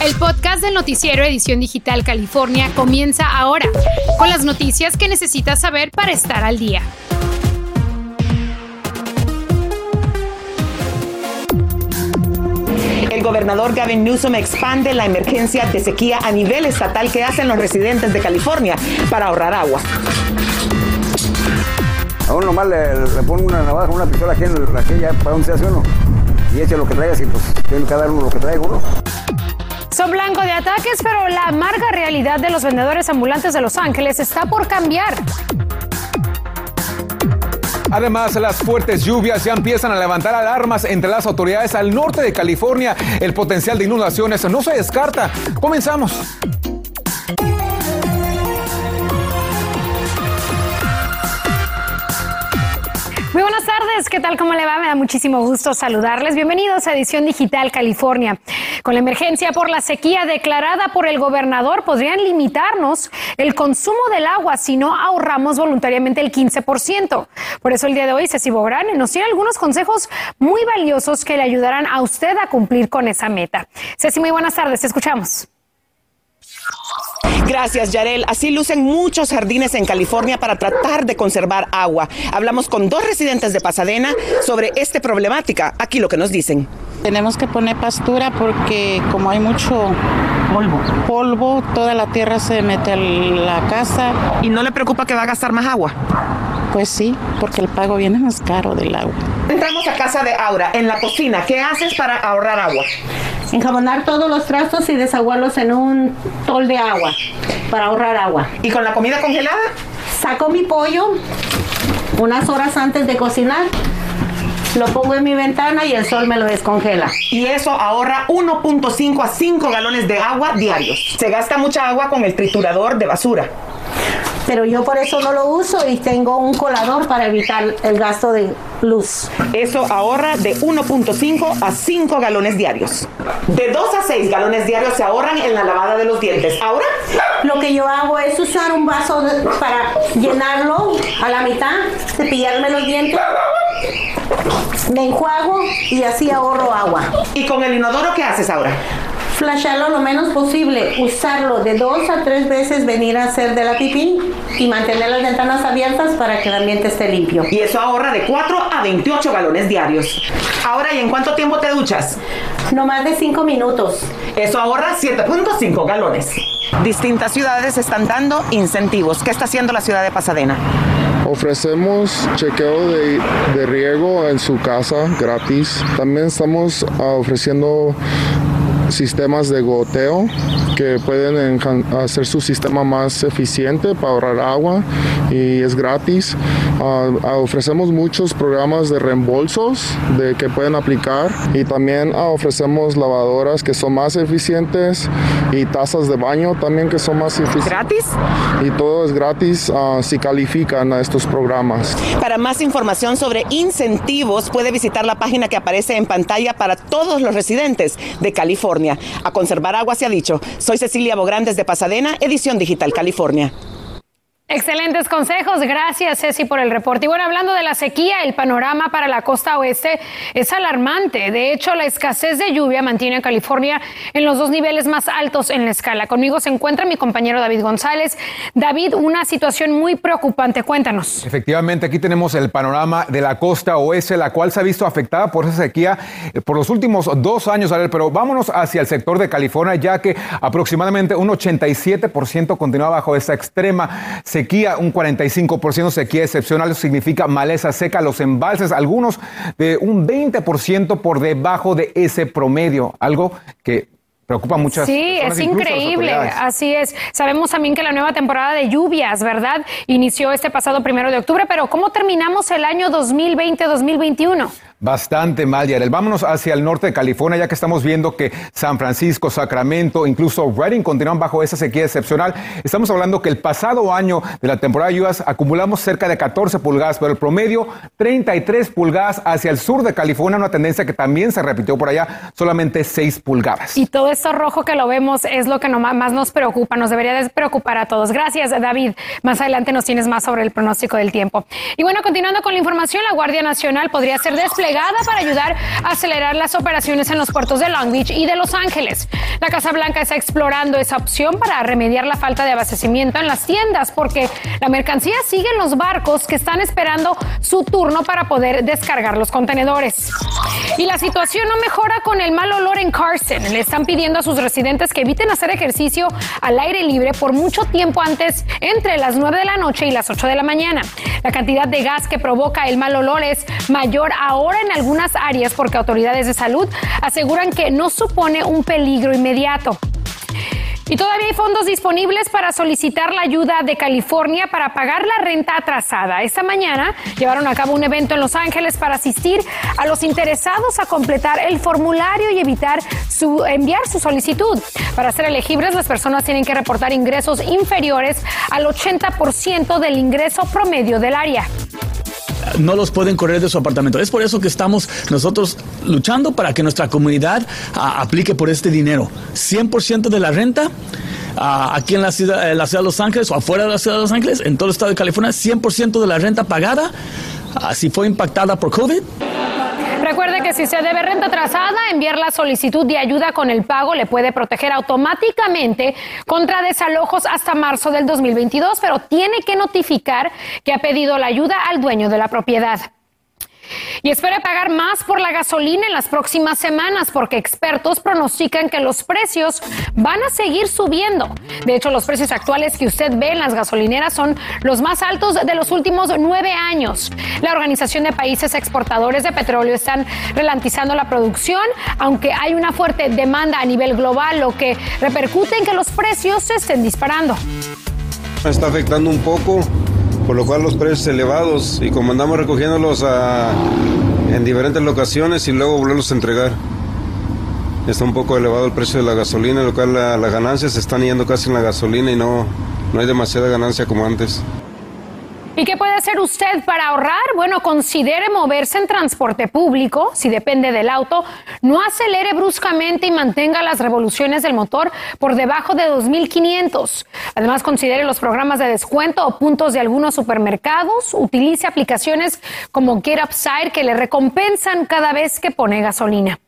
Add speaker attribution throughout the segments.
Speaker 1: El podcast del noticiero Edición Digital California comienza ahora, con las noticias que necesitas saber para estar al día.
Speaker 2: El gobernador Gavin Newsom expande la emergencia de sequía a nivel estatal que hacen los residentes de California para ahorrar agua.
Speaker 3: A uno nomás le, le pone una navaja, una pistola aquí en el, aquí ya para donde se hace uno. Y eche lo que traiga, así pues tiene que dar uno lo que traiga uno.
Speaker 1: Son blanco de ataques, pero la amarga realidad de los vendedores ambulantes de Los Ángeles está por cambiar.
Speaker 4: Además, las fuertes lluvias ya empiezan a levantar alarmas entre las autoridades al norte de California. El potencial de inundaciones no se descarta. Comenzamos.
Speaker 1: Muy buenas tardes, ¿qué tal? ¿Cómo le va? Me da muchísimo gusto saludarles. Bienvenidos a Edición Digital California. Con la emergencia por la sequía declarada por el gobernador, podrían limitarnos el consumo del agua si no ahorramos voluntariamente el 15%. Por eso el día de hoy Ceci Bográn nos tiene algunos consejos muy valiosos que le ayudarán a usted a cumplir con esa meta. Ceci, muy buenas tardes, te escuchamos.
Speaker 2: Gracias, Yarel. Así lucen muchos jardines en California para tratar de conservar agua. Hablamos con dos residentes de Pasadena sobre esta problemática. Aquí lo que nos dicen.
Speaker 5: Tenemos que poner pastura porque como hay mucho polvo, polvo toda la tierra se mete a la casa.
Speaker 2: ¿Y no le preocupa que va a gastar más agua?
Speaker 5: Pues sí, porque el pago viene más caro del agua.
Speaker 2: Entramos a casa de Aura, en la cocina. ¿Qué haces para ahorrar agua?
Speaker 6: Enjabonar todos los trastos y desaguarlos en un tol de agua para ahorrar agua.
Speaker 2: ¿Y con la comida congelada?
Speaker 6: Saco mi pollo unas horas antes de cocinar, lo pongo en mi ventana y el sol me lo descongela.
Speaker 2: Y eso ahorra 1.5 a 5 galones de agua diarios. Se gasta mucha agua con el triturador de basura.
Speaker 6: Pero yo por eso no lo uso y tengo un colador para evitar el gasto de luz.
Speaker 2: Eso ahorra de 1.5 a 5 galones diarios. De 2 a 6 galones diarios se ahorran en la lavada de los dientes. Ahora,
Speaker 6: Lo que yo hago es usar un vaso para llenarlo a la mitad, cepillarme los dientes, me enjuago y así ahorro agua.
Speaker 2: ¿y con el inodoro qué haces ahora?
Speaker 6: Flasharlo lo menos posible, usarlo de dos a tres veces, venir a hacer de la pipí y mantener las ventanas abiertas para que el ambiente esté limpio.
Speaker 2: Y eso ahorra de 4 a 28 galones diarios. Ahora, ¿y en cuánto tiempo te duchas?
Speaker 6: No más de cinco minutos.
Speaker 2: Eso ahorra 7.5 galones. Distintas ciudades están dando incentivos. ¿Qué está haciendo la ciudad de Pasadena?
Speaker 7: Ofrecemos chequeo de, de riego en su casa gratis. También estamos ofreciendo sistemas de goteo que pueden hacer su sistema más eficiente para ahorrar agua y es gratis. Ah, ofrecemos muchos programas de reembolsos de que pueden aplicar y también ah, ofrecemos lavadoras que son más eficientes y tazas de baño también que son más eficientes.
Speaker 2: ¿Gratis?
Speaker 7: Y todo es gratis ah, si califican a estos programas.
Speaker 2: Para más información sobre incentivos, puede visitar la página que aparece en pantalla para todos los residentes de California. A conservar agua se ha dicho. Soy Cecilia Bográn desde Pasadena, Edición Digital California.
Speaker 1: Excelentes consejos, gracias Ceci por el reporte. Y bueno, hablando de la sequía, el panorama para la costa oeste es alarmante. De hecho, la escasez de lluvia mantiene a California en los dos niveles más altos en la escala. Conmigo se encuentra mi compañero David González. David, una situación muy preocupante, cuéntanos.
Speaker 4: Efectivamente, aquí tenemos el panorama de la costa oeste, la cual se ha visto afectada por esa sequía eh, por los últimos dos años. Pero vámonos hacia el sector de California, ya que aproximadamente un 87% continúa bajo esta extrema sequía, un 45% sequía excepcional, eso significa maleza seca, los embalses, algunos de un 20% por debajo de ese promedio, algo que preocupa a muchas
Speaker 1: Sí,
Speaker 4: personas,
Speaker 1: es increíble, así es. Sabemos también que la nueva temporada de lluvias, ¿verdad? Inició este pasado primero de octubre, pero ¿cómo terminamos el año 2020-2021?
Speaker 4: Bastante mal, Yarel. Vámonos hacia el norte de California, ya que estamos viendo que San Francisco, Sacramento, incluso Redding continúan bajo esa sequía excepcional. Estamos hablando que el pasado año de la temporada de lluvias acumulamos cerca de 14 pulgadas, pero el promedio 33 pulgadas hacia el sur de California, una tendencia que también se repitió por allá, solamente 6 pulgadas.
Speaker 1: Y todo esto rojo que lo vemos es lo que más nos preocupa, nos debería de preocupar a todos. Gracias, David. Más adelante nos tienes más sobre el pronóstico del tiempo. Y bueno, continuando con la información, la Guardia Nacional podría ser desplegada para ayudar a acelerar las operaciones en los puertos de Long Beach y de Los Ángeles. La Casa Blanca está explorando esa opción para remediar la falta de abastecimiento en las tiendas porque la mercancía sigue en los barcos que están esperando su turno para poder descargar los contenedores. Y la situación no mejora con el mal olor en Carson. Le están pidiendo a sus residentes que eviten hacer ejercicio al aire libre por mucho tiempo antes, entre las 9 de la noche y las 8 de la mañana. La cantidad de gas que provoca el mal olor es mayor ahora en algunas áreas porque autoridades de salud aseguran que no supone un peligro inmediato. Y todavía hay fondos disponibles para solicitar la ayuda de California para pagar la renta atrasada. Esta mañana llevaron a cabo un evento en Los Ángeles para asistir a los interesados a completar el formulario y evitar su, enviar su solicitud. Para ser elegibles, las personas tienen que reportar ingresos inferiores al 80% del ingreso promedio del área
Speaker 8: no los pueden correr de su apartamento. Es por eso que estamos nosotros luchando para que nuestra comunidad aplique por este dinero. 100% de la renta ah, aquí en la ciudad, en la ciudad de Los Ángeles o afuera de la ciudad de Los Ángeles, en todo el estado de California, 100% de la renta pagada, si fue impactada por COVID,
Speaker 1: Recuerde que si se debe renta atrasada, enviar la solicitud de ayuda con el pago le puede proteger automáticamente contra desalojos hasta marzo del 2022, pero tiene que notificar que ha pedido la ayuda al dueño de la propiedad. Y espere pagar más por la gasolina en las próximas semanas porque expertos pronostican que los precios van a seguir subiendo. De hecho, los precios actuales que usted ve en las gasolineras son los más altos de los últimos nueve años. La Organización de Países Exportadores de Petróleo están relantizando la producción, aunque hay una fuerte demanda a nivel global, lo que repercute en que los precios se estén disparando.
Speaker 9: Está afectando un poco por lo cual los precios elevados y como andamos recogiéndolos en diferentes locaciones y luego volverlos a entregar. Está un poco elevado el precio de la gasolina, lo cual las ganancias se están yendo casi en la gasolina y no, no hay demasiada ganancia como antes.
Speaker 1: ¿Y qué puede hacer usted para ahorrar? Bueno, considere moverse en transporte público, si depende del auto, no acelere bruscamente y mantenga las revoluciones del motor por debajo de 2.500. Además, considere los programas de descuento o puntos de algunos supermercados, utilice aplicaciones como Get Upside que le recompensan cada vez que pone gasolina.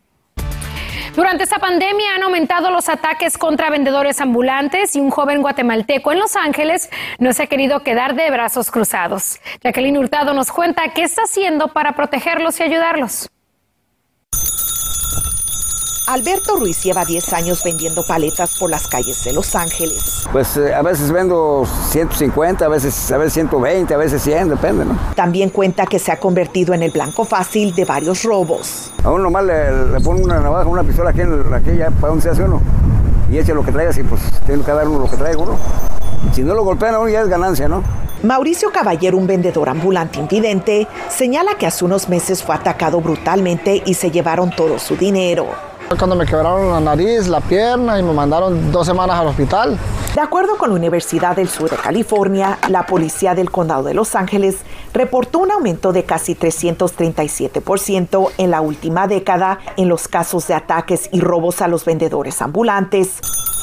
Speaker 1: Durante esta pandemia han aumentado los ataques contra vendedores ambulantes y un joven guatemalteco en Los Ángeles no se ha querido quedar de brazos cruzados. Jacqueline Hurtado nos cuenta qué está haciendo para protegerlos y ayudarlos.
Speaker 10: Alberto Ruiz lleva 10 años vendiendo paletas por las calles de Los Ángeles.
Speaker 3: Pues eh, a veces vendo 150, a veces, a veces 120, a veces 100, depende, ¿no?
Speaker 10: También cuenta que se ha convertido en el blanco fácil de varios robos.
Speaker 3: A uno nomás le, le ponen una navaja, una pistola aquí, en, aquí ya para donde se hace uno. Y eche lo que traiga, así pues tiene que dar uno lo que traiga uno. Si no lo golpean a uno ya es ganancia, ¿no?
Speaker 10: Mauricio Caballero, un vendedor ambulante invidente, señala que hace unos meses fue atacado brutalmente y se llevaron todo su dinero.
Speaker 11: Cuando me quebraron la nariz, la pierna y me mandaron dos semanas al hospital.
Speaker 10: De acuerdo con la Universidad del Sur de California, la policía del condado de Los Ángeles reportó un aumento de casi 337% en la última década en los casos de ataques y robos a los vendedores ambulantes.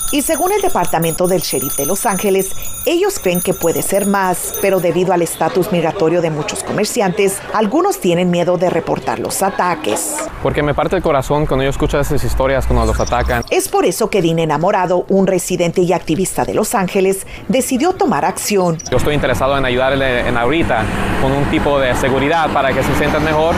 Speaker 10: Y según el departamento del sheriff de Los Ángeles, ellos creen que puede ser más, pero debido al estatus migratorio de muchos comerciantes, algunos tienen miedo de reportar los ataques.
Speaker 12: Porque me parte el corazón cuando yo escucho esas historias cuando los atacan.
Speaker 10: Es por eso que Dean Enamorado, un residente y activista de Los Ángeles, decidió tomar acción.
Speaker 12: Yo estoy interesado en ayudarle en ahorita con un tipo de seguridad para que se sientan mejor.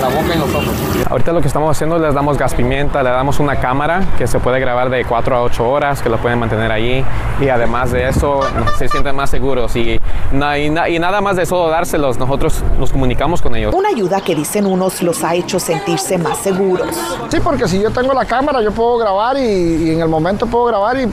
Speaker 11: La boca y los ojos.
Speaker 12: Ahorita lo que estamos haciendo les damos gas pimienta, le damos una cámara que se puede grabar de 4 a 8 horas que lo pueden mantener allí y además de eso se sienten más seguros y, y, nada más de solo dárselos, nosotros nos comunicamos con ellos.
Speaker 10: Una ayuda que dicen unos los ha hecho sentirse más seguros.
Speaker 11: Sí, porque si yo tengo la cámara yo puedo grabar y, en el momento puedo grabar y,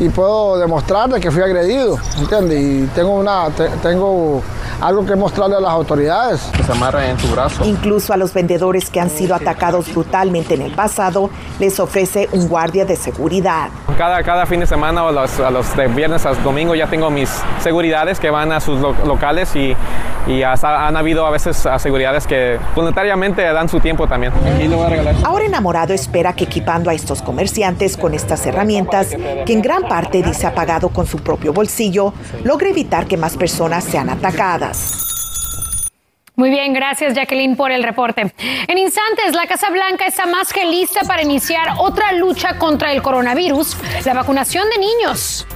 Speaker 11: y puedo demostrar de que fui agredido, ¿entiendes? Y tengo una, tengo algo que mostrarle a las autoridades.
Speaker 12: Que se amarra en su brazo.
Speaker 10: Incluso a los vendedores que han sido atacados brutalmente en el pasado, les ofrece un guardia de seguridad.
Speaker 12: Cada, cada fin de semana o los, a los de viernes a domingo ya tengo mis seguridades que van a sus locales y, y hasta han habido a veces seguridades que voluntariamente dan su tiempo también.
Speaker 10: Ahora enamorado espera que equipando a estos comerciantes con estas herramientas, que en gran parte dice ha pagado con su propio bolsillo, logre evitar que más personas sean atacadas.
Speaker 1: Muy bien, gracias Jacqueline por el reporte. En instantes, la Casa Blanca está más que lista para iniciar otra lucha contra el coronavirus, la vacunación de niños.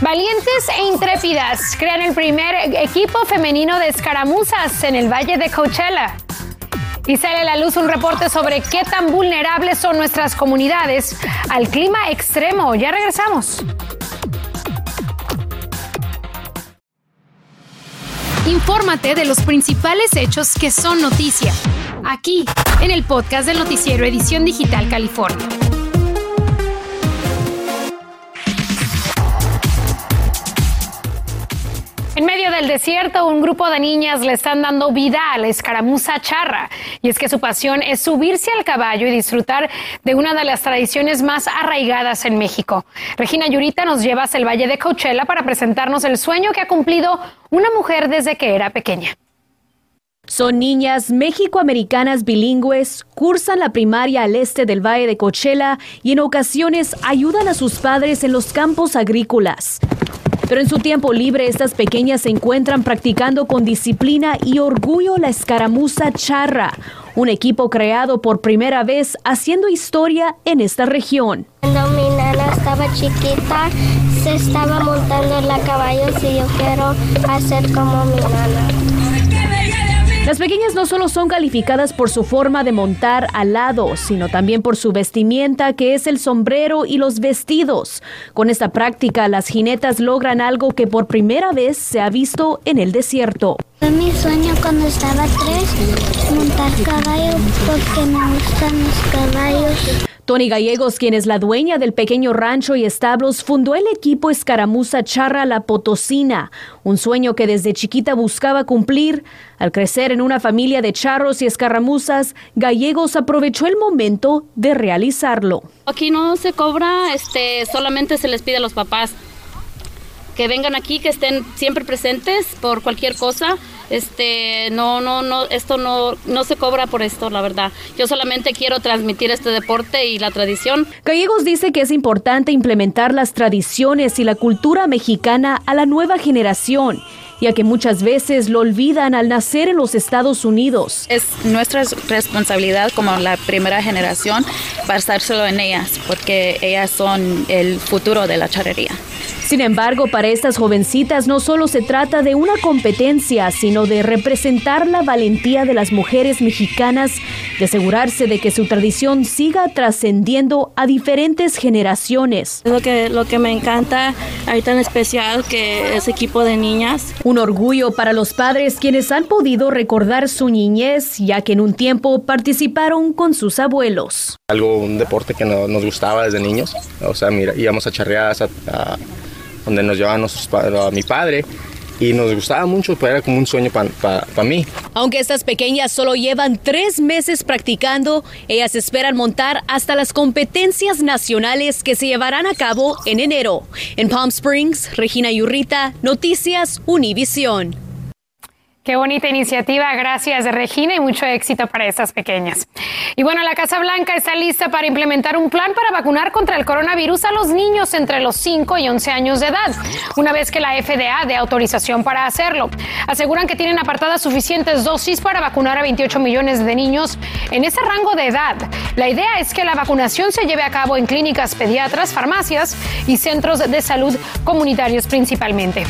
Speaker 1: Valientes e intrépidas crean el primer equipo femenino de escaramuzas en el Valle de Coachella. Y sale a la luz un reporte sobre qué tan vulnerables son nuestras comunidades al clima extremo. Ya regresamos. Infórmate de los principales hechos que son noticia, aquí, en el podcast del noticiero Edición Digital California. En medio del desierto, un grupo de niñas le están dando vida a la escaramuza charra. Y es que su pasión es subirse al caballo y disfrutar de una de las tradiciones más arraigadas en México. Regina Yurita nos lleva hacia el Valle de Coachella para presentarnos el sueño que ha cumplido una mujer desde que era pequeña.
Speaker 13: Son niñas mexicoamericanas bilingües, cursan la primaria al este del Valle de Coachella y en ocasiones ayudan a sus padres en los campos agrícolas. Pero en su tiempo libre, estas pequeñas se encuentran practicando con disciplina y orgullo la escaramuza charra, un equipo creado por primera vez haciendo historia en esta región.
Speaker 14: Cuando mi nana estaba chiquita, se estaba montando en la caballo y yo quiero hacer como mi nana.
Speaker 13: Las pequeñas no solo son calificadas por su forma de montar al lado, sino también por su vestimenta, que es el sombrero y los vestidos. Con esta práctica, las jinetas logran algo que por primera vez se ha visto en el desierto.
Speaker 14: Fue mi sueño cuando estaba tres, montar caballo porque me gustan los caballos.
Speaker 13: Tony Gallegos, quien es la dueña del pequeño rancho y establos, fundó el equipo Escaramuza Charra La Potosina, un sueño que desde chiquita buscaba cumplir. Al crecer en una familia de charros y escaramuzas, Gallegos aprovechó el momento de realizarlo.
Speaker 15: Aquí no se cobra, este, solamente se les pide a los papás que vengan aquí, que estén siempre presentes por cualquier cosa. Este, no, no, no, esto no, no se cobra por esto, la verdad. Yo solamente quiero transmitir este deporte y la tradición.
Speaker 13: Gallegos dice que es importante implementar las tradiciones y la cultura mexicana a la nueva generación ya que muchas veces lo olvidan al nacer en los Estados Unidos.
Speaker 16: Es nuestra responsabilidad como la primera generación basárselo en ellas, porque ellas son el futuro de la charrería.
Speaker 13: Sin embargo, para estas jovencitas no solo se trata de una competencia, sino de representar la valentía de las mujeres mexicanas, de asegurarse de que su tradición siga trascendiendo a diferentes generaciones.
Speaker 17: Lo que, lo que me encanta ahorita en especial que es equipo de niñas.
Speaker 13: Un orgullo para los padres quienes han podido recordar su niñez, ya que en un tiempo participaron con sus abuelos.
Speaker 18: Algo, un deporte que nos gustaba desde niños. O sea, mira, íbamos a charreadas a donde nos llevaban a mi padre y nos gustaba mucho, pues era como un sueño para mí.
Speaker 13: Aunque estas pequeñas solo llevan tres meses practicando, ellas esperan montar hasta las competencias nacionales que se llevarán a cabo en enero. En Palm Springs, Regina Yurrita, Noticias Univisión.
Speaker 1: Qué bonita iniciativa, gracias Regina y mucho éxito para estas pequeñas. Y bueno, la Casa Blanca está lista para implementar un plan para vacunar contra el coronavirus a los niños entre los 5 y 11 años de edad, una vez que la FDA dé autorización para hacerlo. Aseguran que tienen apartadas suficientes dosis para vacunar a 28 millones de niños en ese rango de edad. La idea es que la vacunación se lleve a cabo en clínicas pediatras, farmacias y centros de salud comunitarios principalmente.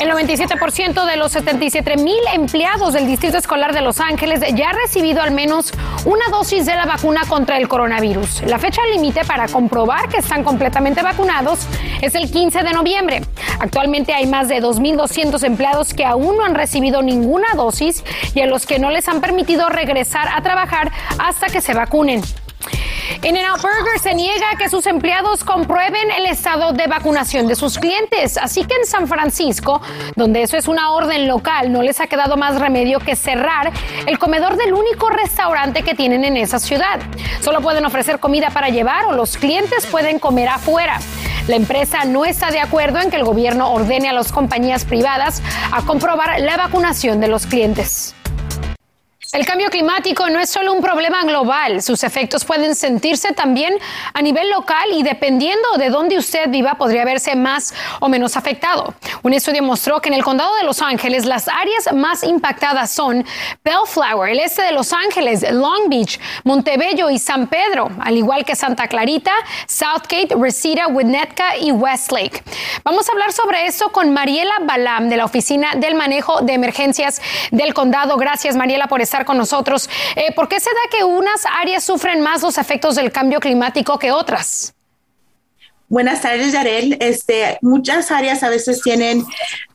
Speaker 1: El 97% de los 77 mil empleados del Distrito Escolar de Los Ángeles ya han recibido al menos una dosis de la vacuna contra el coronavirus. La fecha límite para comprobar que están completamente vacunados es el 15 de noviembre. Actualmente hay más de 2.200 empleados que aún no han recibido ninguna dosis y a los que no les han permitido regresar a trabajar hasta que se vacunen. In-N-Out Burger se niega que sus empleados comprueben el estado de vacunación de sus clientes. Así que en San Francisco, donde eso es una orden local, no les ha quedado más remedio que cerrar el comedor del único restaurante que tienen en esa ciudad. Solo pueden ofrecer comida para llevar o los clientes pueden comer afuera. La empresa no está de acuerdo en que el gobierno ordene a las compañías privadas a comprobar la vacunación de los clientes. El cambio climático no es solo un problema global, sus efectos pueden sentirse también a nivel local y dependiendo de dónde usted viva podría verse más o menos afectado. Un estudio mostró que en el condado de Los Ángeles las áreas más impactadas son Bellflower, el este de Los Ángeles, Long Beach, Montebello y San Pedro, al igual que Santa Clarita, Southgate, Reseda, Winnetka y Westlake. Vamos a hablar sobre esto con Mariela Balam de la Oficina del Manejo de Emergencias del Condado. Gracias Mariela por estar con nosotros. Eh, ¿Por qué se da que unas áreas sufren más los efectos del cambio climático que otras?
Speaker 6: Buenas tardes, Yarel. Este, muchas áreas a veces tienen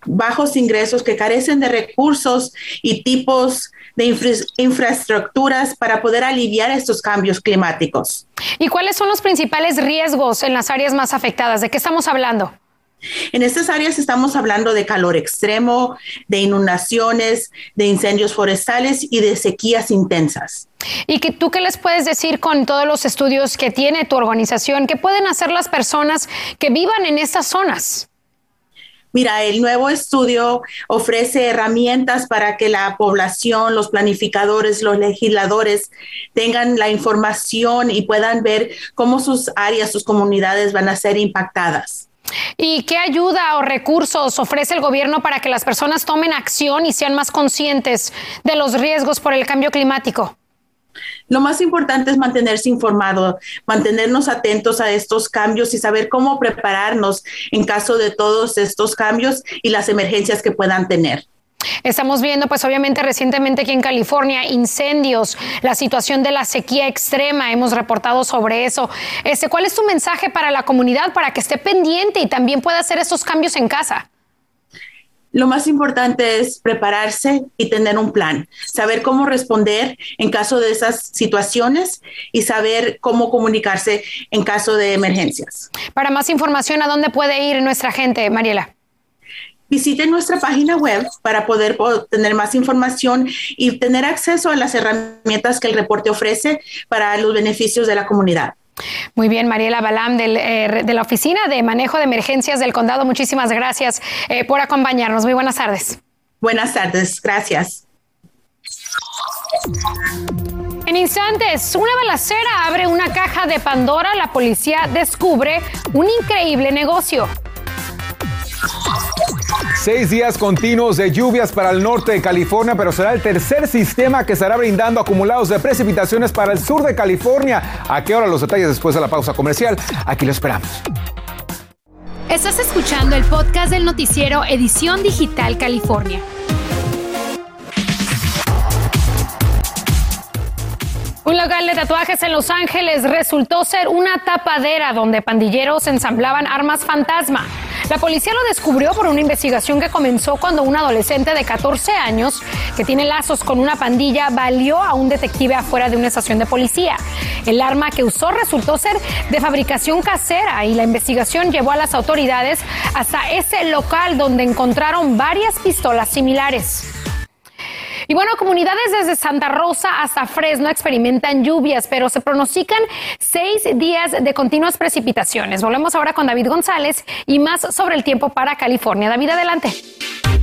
Speaker 6: bajos ingresos que carecen de recursos y tipos de infraestructuras para poder aliviar estos cambios climáticos.
Speaker 1: ¿Y cuáles son los principales riesgos en las áreas más afectadas? ¿De qué estamos hablando?
Speaker 6: En estas áreas estamos hablando de calor extremo, de inundaciones, de incendios forestales y de sequías intensas.
Speaker 1: ¿Y que tú qué les puedes decir con todos los estudios que tiene tu organización? ¿Qué pueden hacer las personas que vivan en estas zonas?
Speaker 6: Mira, el nuevo estudio ofrece herramientas para que la población, los planificadores, los legisladores tengan la información y puedan ver cómo sus áreas, sus comunidades van a ser impactadas.
Speaker 1: ¿Y qué ayuda o recursos ofrece el gobierno para que las personas tomen acción y sean más conscientes de los riesgos por el cambio climático?
Speaker 6: Lo más importante es mantenerse informado, mantenernos atentos a estos cambios y saber cómo prepararnos en caso de todos estos cambios y las emergencias que puedan tener.
Speaker 1: Estamos viendo, pues obviamente recientemente aquí en California, incendios, la situación de la sequía extrema, hemos reportado sobre eso. Este, ¿Cuál es tu mensaje para la comunidad para que esté pendiente y también pueda hacer esos cambios en casa?
Speaker 6: Lo más importante es prepararse y tener un plan, saber cómo responder en caso de esas situaciones y saber cómo comunicarse en caso de emergencias.
Speaker 1: Para más información, ¿a dónde puede ir nuestra gente, Mariela?
Speaker 6: Visiten nuestra página web para poder tener más información y tener acceso a las herramientas que el reporte ofrece para los beneficios de la comunidad.
Speaker 1: Muy bien, Mariela Balam eh, de la Oficina de Manejo de Emergencias del Condado. Muchísimas gracias eh, por acompañarnos. Muy buenas tardes.
Speaker 6: Buenas tardes, gracias.
Speaker 1: En instantes, una balacera abre una caja de Pandora. La policía descubre un increíble negocio.
Speaker 4: Seis días continuos de lluvias para el norte de California, pero será el tercer sistema que estará brindando acumulados de precipitaciones para el sur de California. ¿A qué hora los detalles después de la pausa comercial? Aquí lo esperamos.
Speaker 1: Estás escuchando el podcast del noticiero Edición Digital California. Un local de tatuajes en Los Ángeles resultó ser una tapadera donde pandilleros ensamblaban armas fantasma. La policía lo descubrió por una investigación que comenzó cuando un adolescente de 14 años que tiene lazos con una pandilla valió a un detective afuera de una estación de policía. El arma que usó resultó ser de fabricación casera y la investigación llevó a las autoridades hasta ese local donde encontraron varias pistolas similares. Y bueno, comunidades desde Santa Rosa hasta Fresno experimentan lluvias, pero se pronostican seis días de continuas precipitaciones. Volvemos ahora con David González y más sobre el tiempo para California. David, adelante.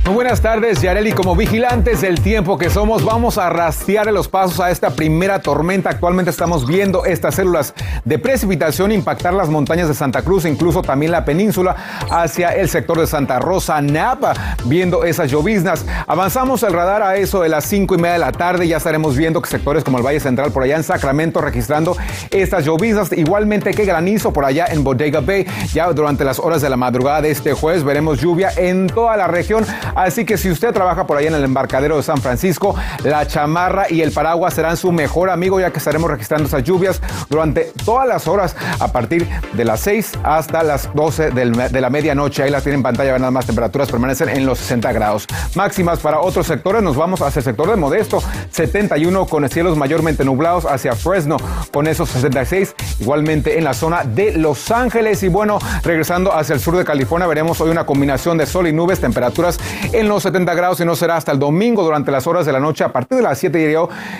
Speaker 4: Muy buenas tardes, Yareli. Como vigilantes del tiempo que somos, vamos a rastrear los pasos a esta primera tormenta. Actualmente estamos viendo estas células de precipitación impactar las montañas de Santa Cruz, incluso también la península, hacia el sector de Santa Rosa, Napa, viendo esas lloviznas. Avanzamos el radar a eso de las cinco y media de la tarde. Ya estaremos viendo que sectores como el Valle Central, por allá en Sacramento, registrando estas lloviznas. Igualmente que granizo por allá en Bodega Bay. Ya durante las horas de la madrugada de este jueves veremos lluvia en toda la región Así que si usted trabaja por ahí en el embarcadero de San Francisco, la chamarra y el paraguas serán su mejor amigo ya que estaremos registrando esas lluvias durante todas las horas a partir de las 6 hasta las 12 de la medianoche. Ahí las tienen en pantalla, nada más temperaturas permanecen en los 60 grados. Máximas para otros sectores, nos vamos hacia el sector de Modesto, 71 con cielos mayormente nublados hacia Fresno con esos 66, igualmente en la zona de Los Ángeles y bueno, regresando hacia el sur de California veremos hoy una combinación de sol y nubes, temperaturas en los 70 grados y no será hasta el domingo durante las horas de la noche a partir de las 7 diría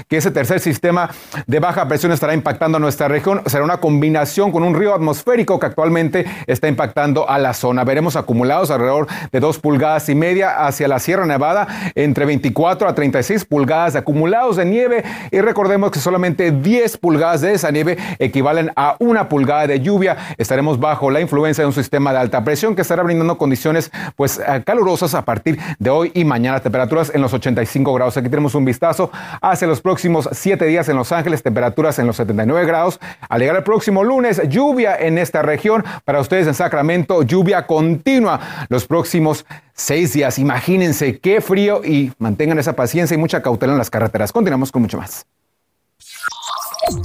Speaker 4: que ese tercer sistema de baja presión estará impactando a nuestra región. Será una combinación con un río atmosférico que actualmente está impactando a la zona. Veremos acumulados alrededor de 2 pulgadas y media hacia la Sierra Nevada, entre 24 a 36 pulgadas de acumulados de nieve y recordemos que solamente 10 pulgadas de esa nieve equivalen a una pulgada de lluvia. Estaremos bajo la influencia de un sistema de alta presión que estará brindando condiciones pues eh, calurosas a partir de hoy y mañana. Temperaturas en los 85 grados. Aquí tenemos un vistazo hacia los próximos 7 días en Los Ángeles, temperaturas en los 79 grados. Al llegar el próximo lunes, lluvia en esta región. Para ustedes en Sacramento, lluvia continua los próximos seis días. Imagínense qué frío y mantengan esa paciencia y mucha cautela en las carreteras. Continuamos con mucho más.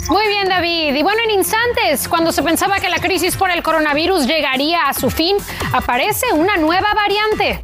Speaker 1: Muy bien, David. Y bueno, en instantes, cuando se pensaba que la crisis por el coronavirus llegaría a su fin, aparece una nueva variante.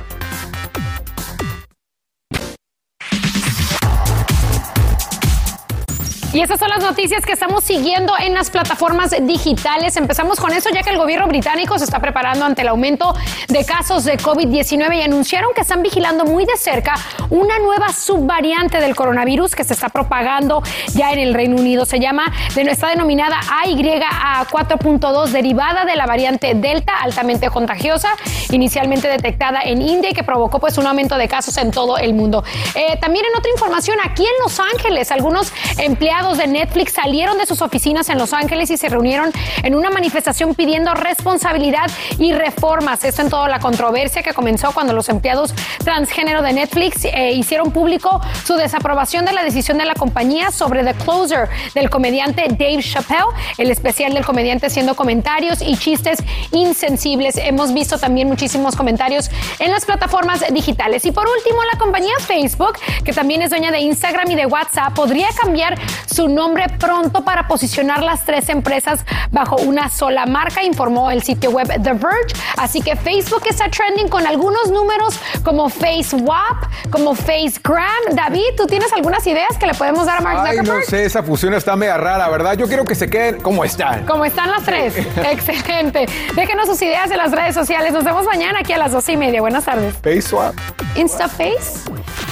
Speaker 1: Y esas son las noticias que estamos siguiendo en las plataformas digitales. Empezamos con eso ya que el gobierno británico se está preparando ante el aumento de casos de COVID-19 y anunciaron que están vigilando muy de cerca una nueva subvariante del coronavirus que se está propagando ya en el Reino Unido. Se llama, está denominada AYA4.2, derivada de la variante Delta, altamente contagiosa, inicialmente detectada en India y que provocó pues un aumento de casos en todo el mundo. Eh, también en otra información, aquí en Los Ángeles, algunos empleados de Netflix salieron de sus oficinas en Los Ángeles y se reunieron en una manifestación pidiendo responsabilidad y reformas. Esto en toda la controversia que comenzó cuando los empleados transgénero de Netflix eh, hicieron público su desaprobación de la decisión de la compañía sobre The Closer del comediante Dave Chappelle, el especial del comediante haciendo comentarios y chistes insensibles. Hemos visto también muchísimos comentarios en las plataformas digitales. Y por último, la compañía Facebook, que también es dueña de Instagram y de WhatsApp, podría cambiar su nombre pronto para posicionar las tres empresas bajo una sola marca, informó el sitio web The Verge. Así que Facebook está trending con algunos números como FaceWap, como FaceGram. David, ¿tú tienes algunas ideas que le podemos dar a Mark Zuckerberg?
Speaker 4: Ay, no sé, esa fusión está media rara, ¿verdad? Yo quiero que se queden como están.
Speaker 1: Como están las tres. Excelente. Déjenos sus ideas en las redes sociales. Nos vemos mañana aquí a las doce y media. Buenas tardes.
Speaker 4: FaceWap.
Speaker 1: InstaFace.